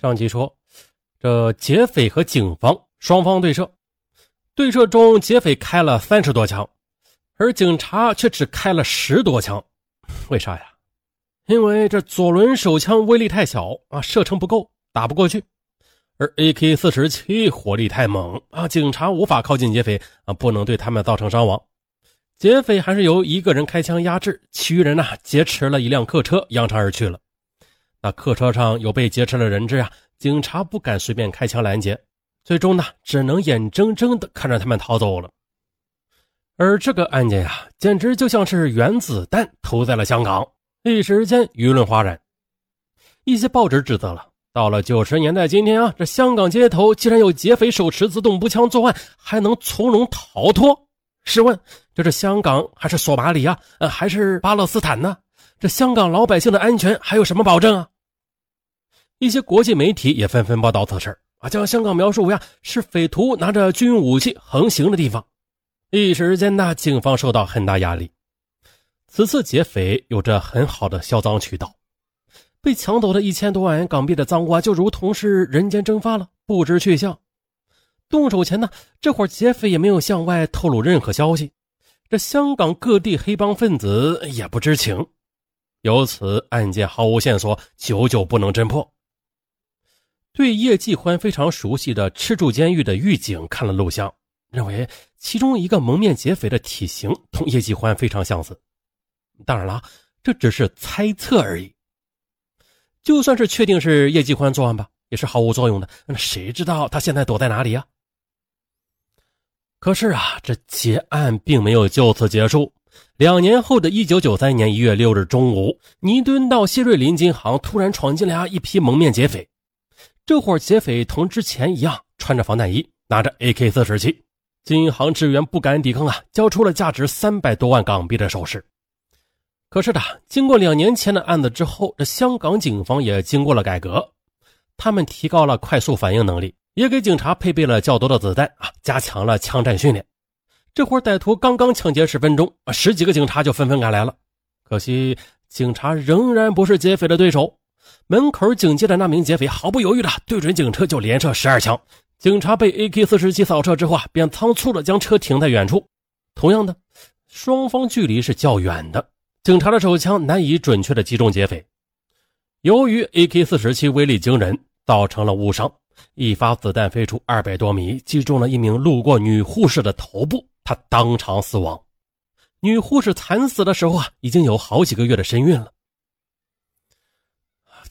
上集说，这劫匪和警方双方对射，对射中劫匪开了三十多枪，而警察却只开了十多枪。为啥呀？因为这左轮手枪威力太小啊，射程不够，打不过去；而 AK 四十七火力太猛啊，警察无法靠近劫匪啊，不能对他们造成伤亡。劫匪还是由一个人开枪压制，其余人呢劫持了一辆客车，扬长而去了。那客车上有被劫持的人质啊，警察不敢随便开枪拦截，最终呢，只能眼睁睁的看着他们逃走了。而这个案件呀，简直就像是原子弹投在了香港，一时间舆论哗然。一些报纸指责了，到了九十年代今天啊，这香港街头竟然有劫匪手持自动步枪作案，还能从容逃脱。试问，这是香港还是索马里啊？呃，还是巴勒斯坦呢？这香港老百姓的安全还有什么保证啊？一些国际媒体也纷纷报道此事啊，将香港描述为啊是匪徒拿着军用武器横行的地方。一时间呢，警方受到很大压力。此次劫匪有着很好的销赃渠道，被抢走的一千多万元港币的赃物啊，就如同是人间蒸发了，不知去向。动手前呢，这伙劫匪也没有向外透露任何消息，这香港各地黑帮分子也不知情，由此案件毫无线索，久久不能侦破。对叶继欢非常熟悉的赤柱监狱的狱警看了录像，认为其中一个蒙面劫匪的体型同叶继欢非常相似。当然了，这只是猜测而已。就算是确定是叶继欢作案吧，也是毫无作用的。那谁知道他现在躲在哪里呀？可是啊，这劫案并没有就此结束。两年后的一九九三年一月六日中午，尼敦道谢瑞麟金行突然闯进来一批蒙面劫匪。这伙劫匪同之前一样，穿着防弹衣，拿着 AK 四十七。金行职员不敢抵抗啊，交出了价值三百多万港币的首饰。可是的，经过两年前的案子之后，这香港警方也经过了改革，他们提高了快速反应能力，也给警察配备了较多的子弹啊，加强了枪战训练。这伙歹徒刚刚抢劫十分钟，十几个警察就纷纷赶来了。可惜，警察仍然不是劫匪的对手。门口警戒的那名劫匪毫不犹豫的对准警车就连射十二枪，警察被 AK 四十七扫射之后啊，便仓促的将车停在远处。同样的，双方距离是较远的，警察的手枪难以准确的击中劫匪。由于 AK 四十七威力惊人，造成了误伤，一发子弹飞出二百多米，击中了一名路过女护士的头部，她当场死亡。女护士惨死的时候啊，已经有好几个月的身孕了。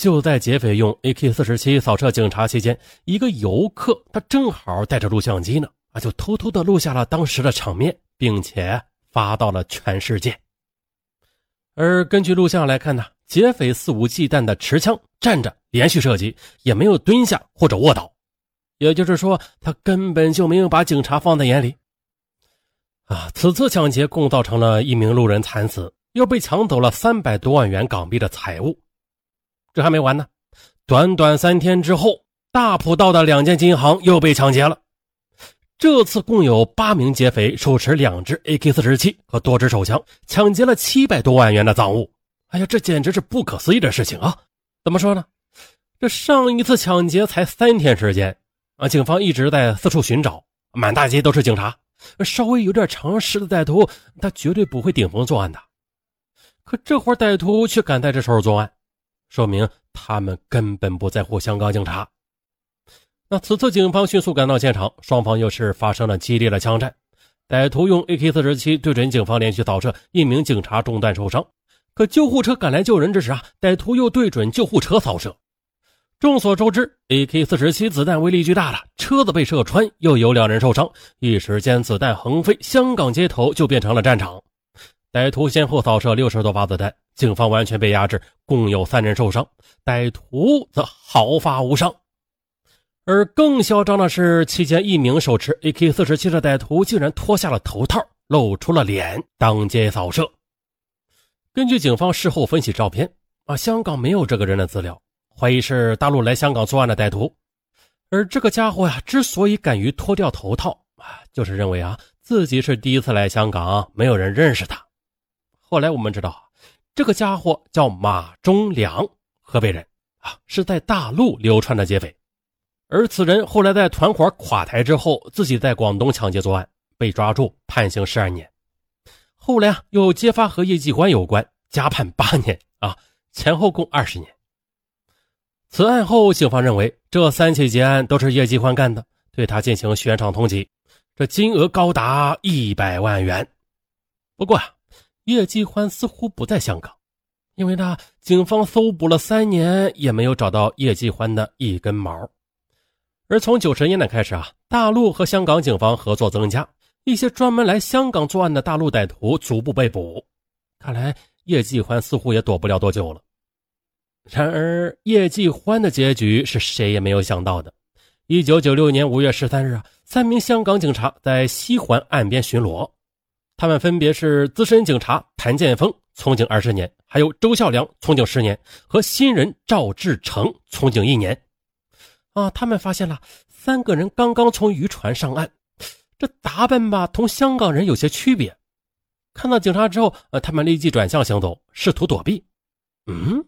就在劫匪用 AK 四十七扫射警察期间，一个游客他正好带着录像机呢，啊，就偷偷的录下了当时的场面，并且发到了全世界。而根据录像来看呢，劫匪肆无忌惮的持枪站着连续射击，也没有蹲下或者卧倒，也就是说，他根本就没有把警察放在眼里。啊，此次抢劫共造成了一名路人惨死，又被抢走了三百多万元港币的财物。这还没完呢，短短三天之后，大埔道的两间金行又被抢劫了。这次共有八名劫匪手持两支 AK 四十七和多支手枪，抢劫了七百多万元的赃物。哎呀，这简直是不可思议的事情啊！怎么说呢？这上一次抢劫才三天时间啊，警方一直在四处寻找，满大街都是警察。稍微有点常识的歹徒，他绝对不会顶风作案的。可这伙歹徒却敢在这时候作案。说明他们根本不在乎香港警察。那此次警方迅速赶到现场，双方又是发生了激烈的枪战。歹徒用 AK-47 对准警方连续扫射，一名警察中弹受伤。可救护车赶来救人之时啊，歹徒又对准救护车扫射。众所周知，AK-47 子弹威力巨大了，车子被射穿，又有两人受伤，一时间子弹横飞，香港街头就变成了战场。歹徒先后扫射六十多发子弹，警方完全被压制，共有三人受伤，歹徒则毫发无伤。而更嚣张的是，期间一名手持 AK-47 的歹徒竟然脱下了头套，露出了脸，当街扫射。根据警方事后分析照片，啊，香港没有这个人的资料，怀疑是大陆来香港作案的歹徒。而这个家伙呀，之所以敢于脱掉头套，啊，就是认为啊自己是第一次来香港，没有人认识他。后来我们知道，这个家伙叫马忠良，河北人，啊，是在大陆流窜的劫匪。而此人后来在团伙垮台之后，自己在广东抢劫作案，被抓住，判刑十二年。后来啊，又揭发和叶继欢有关，加判八年啊，前后共二十年。此案后，警方认为这三起劫案都是叶继欢干的，对他进行悬赏通缉，这金额高达一百万元。不过啊，叶继欢似乎不在香港，因为呢，警方搜捕了三年也没有找到叶继欢的一根毛。而从九十年代开始啊，大陆和香港警方合作增加，一些专门来香港作案的大陆歹徒逐步被捕。看来叶继欢似乎也躲不了多久了。然而，叶继欢的结局是谁也没有想到的。一九九六年五月十三日啊，三名香港警察在西环岸边巡逻，他们分别是资深警察谭建峰，从警二十年；还有周孝良，从警十年；和新人赵志成，从警一年。啊！他们发现了三个人刚刚从渔船上岸，这打扮吧，同香港人有些区别。看到警察之后，呃，他们立即转向行走，试图躲避。嗯，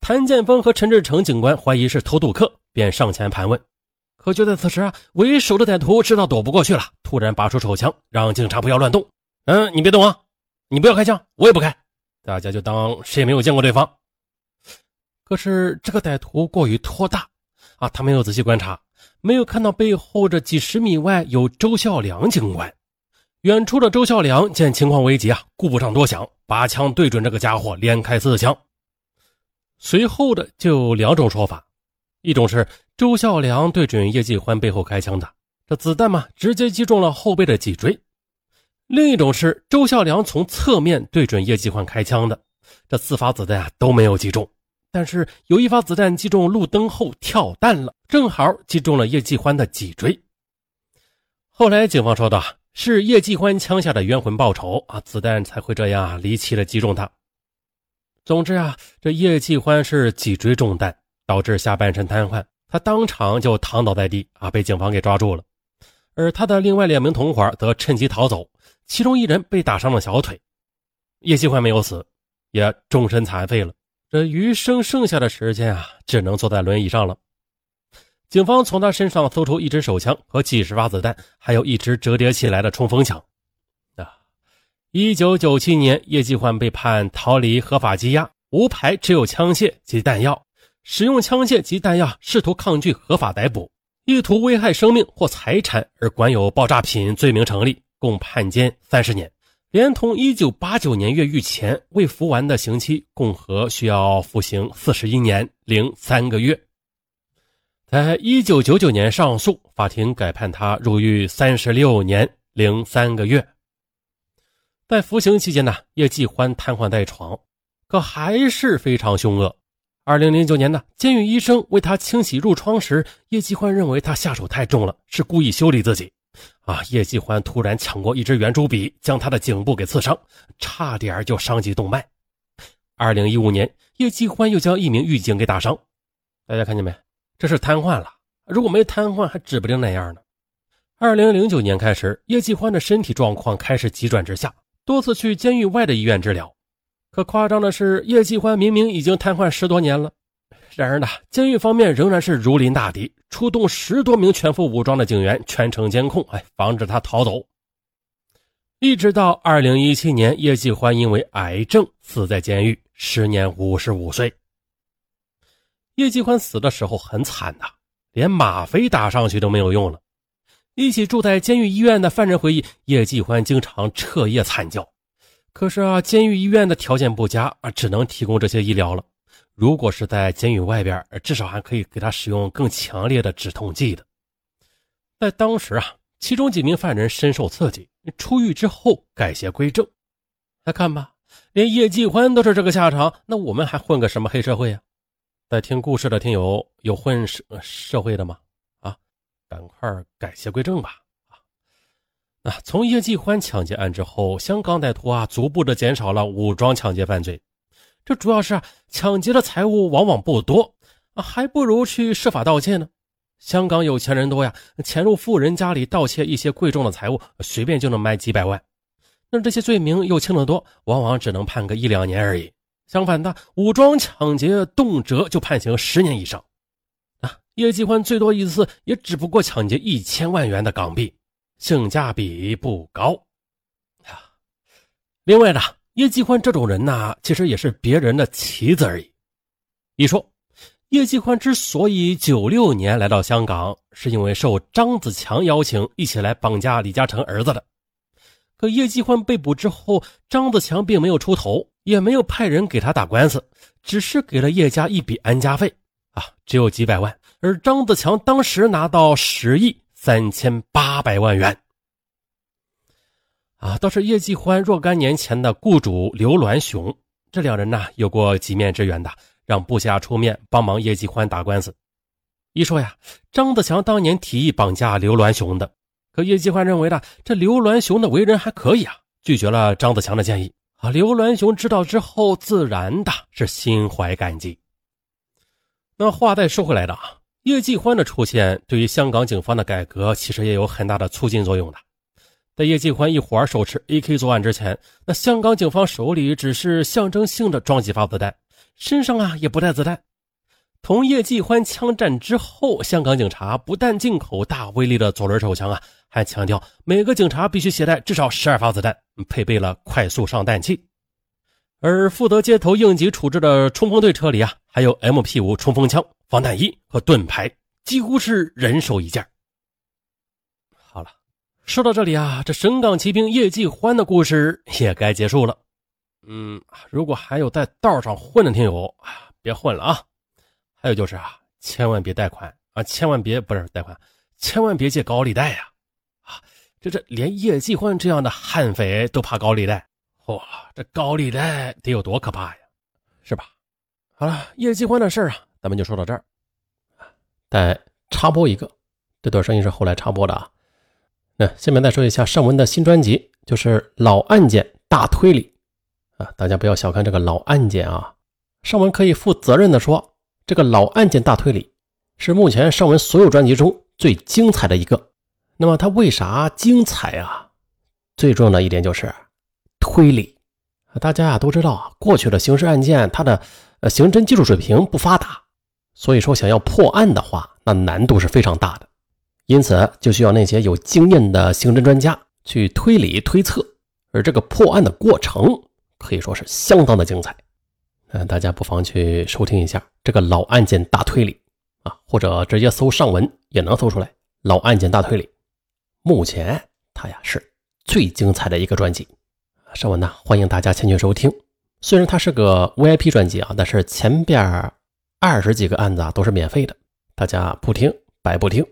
谭建峰和陈志成警官怀疑是偷渡客，便上前盘问。可就在此时啊，为首的歹徒知道躲不过去了，突然拔出手枪，让警察不要乱动。嗯，你别动啊，你不要开枪，我也不开，大家就当谁也没有见过对方。可是这个歹徒过于托大。啊，他没有仔细观察，没有看到背后这几十米外有周孝良警官。远处的周孝良见情况危急啊，顾不上多想，拔枪对准这个家伙，连开四枪。随后的就有两种说法：一种是周孝良对准叶继欢背后开枪的，这子弹嘛直接击中了后背的脊椎；另一种是周孝良从侧面对准叶继欢开枪的，这四发子弹啊都没有击中。但是有一发子弹击中路灯后跳弹了，正好击中了叶继欢的脊椎。后来警方说道：“是叶继欢枪下的冤魂报仇啊，子弹才会这样离奇的击中他。”总之啊，这叶继欢是脊椎中弹，导致下半身瘫痪，他当场就躺倒在地啊，被警方给抓住了。而他的另外两名同伙则趁机逃走，其中一人被打伤了小腿。叶继欢没有死，也终身残废了。这余生剩下的时间啊，只能坐在轮椅上了。警方从他身上搜出一支手枪和几十发子弹，还有一支折叠起来的冲锋枪。啊，一九九七年，叶继欢被判逃离合法羁押，无牌只有枪械及弹药，使用枪械及弹药试图抗拒合法逮捕，意图危害生命或财产而管有爆炸品罪名成立，共判监三十年。连同一九八九年越狱前未服完的刑期，共和需要服刑四十一年零三个月。在一九九九年上诉，法庭改判他入狱三十六年零三个月。在服刑期间呢，叶继欢瘫痪在床，可还是非常凶恶。二零零九年呢，监狱医生为他清洗褥疮时，叶继欢认为他下手太重了，是故意修理自己。啊！叶继欢突然抢过一支圆珠笔，将他的颈部给刺伤，差点就伤及动脉。二零一五年，叶继欢又将一名狱警给打伤。大家看见没？这是瘫痪了。如果没瘫痪，还指不定那样呢。二零零九年开始，叶继欢的身体状况开始急转直下，多次去监狱外的医院治疗。可夸张的是，叶继欢明明已经瘫痪十多年了。然而呢，监狱方面仍然是如临大敌，出动十多名全副武装的警员，全程监控，哎，防止他逃走。一直到二零一七年，叶继欢因为癌症死在监狱，时年五十五岁。叶继欢死的时候很惨呐，连吗啡打上去都没有用了。一起住在监狱医院的犯人回忆，叶继欢经常彻夜惨叫。可是啊，监狱医院的条件不佳啊，只能提供这些医疗了。如果是在监狱外边，至少还可以给他使用更强烈的止痛剂的。在当时啊，其中几名犯人深受刺激，出狱之后改邪归正。来看吧，连叶继欢都是这个下场，那我们还混个什么黑社会啊？在听故事的听友有混社社会的吗？啊，赶快改邪归正吧！啊，啊，从叶继欢抢劫案之后，香港歹徒啊逐步的减少了武装抢劫犯罪。这主要是啊抢劫的财物往往不多啊，还不如去设法盗窃呢。香港有钱人多呀，潜入富人家里盗窃一些贵重的财物，随便就能卖几百万。那这些罪名又轻得多，往往只能判个一两年而已。相反的，武装抢劫动辄就判刑十年以上。啊，叶继欢最多一次也只不过抢劫一千万元的港币，性价比不高。啊，另外呢，叶继欢这种人呢，其实也是别人的棋子而已。一说。叶继欢之所以九六年来到香港，是因为受张子强邀请一起来绑架李嘉诚儿子的。可叶继欢被捕之后，张子强并没有出头，也没有派人给他打官司，只是给了叶家一笔安家费，啊，只有几百万。而张子强当时拿到十亿三千八百万元，啊，倒是叶继欢若干年前的雇主刘銮雄，这两人呢有过几面之缘的。让部下出面帮忙叶继欢打官司。一说呀，张子强当年提议绑架刘銮雄的，可叶继欢认为呢，这刘銮雄的为人还可以啊，拒绝了张子强的建议。啊，刘銮雄知道之后，自然的是心怀感激。那话再说回来的啊，叶继欢的出现对于香港警方的改革其实也有很大的促进作用的。在叶继欢一伙手持 AK 作案之前，那香港警方手里只是象征性的装几发子弹。身上啊也不带子弹，同叶继欢枪战之后，香港警察不但进口大威力的左轮手枪啊，还强调每个警察必须携带至少十二发子弹，配备了快速上弹器。而负责街头应急处置的冲锋队车里啊，还有 MP 五冲锋枪、防弹衣和盾牌，几乎是人手一件。说到这里啊，这神港骑兵叶继欢的故事也该结束了。嗯，如果还有在道上混的听友啊，别混了啊！还有就是啊，千万别贷款啊，千万别不是贷款，千万别借高利贷呀！啊，这这连叶继欢这样的悍匪都怕高利贷，嚯，这高利贷得有多可怕呀？是吧？好了，叶继欢的事啊，咱们就说到这儿。再插播一个，这段声音是后来插播的啊。那下面再说一下尚文的新专辑，就是老案件大推理。啊，大家不要小看这个老案件啊！尚文可以负责任的说，这个老案件大推理是目前尚文所有专辑中最精彩的一个。那么它为啥精彩啊？最重要的一点就是推理。大家啊都知道啊，过去的刑事案件它的呃刑侦技术水平不发达，所以说想要破案的话，那难度是非常大的。因此就需要那些有经验的刑侦专家去推理推测，而这个破案的过程。可以说是相当的精彩，嗯，大家不妨去收听一下这个老案件大推理啊，或者直接搜上文也能搜出来。老案件大推理，目前它呀是最精彩的一个专辑。上文呢，欢迎大家前去收听。虽然它是个 VIP 专辑啊，但是前边二十几个案子啊都是免费的，大家不听白不听。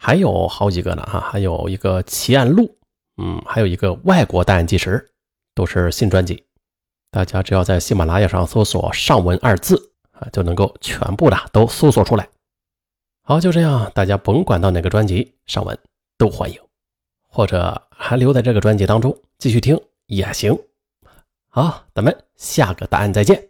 还有好几个呢哈，还有一个奇案录，嗯，还有一个外国档案纪实，都是新专辑。大家只要在喜马拉雅上搜索“上文”二字啊，就能够全部的都搜索出来。好，就这样，大家甭管到哪个专辑上文都欢迎，或者还留在这个专辑当中继续听也行。好，咱们下个答案再见。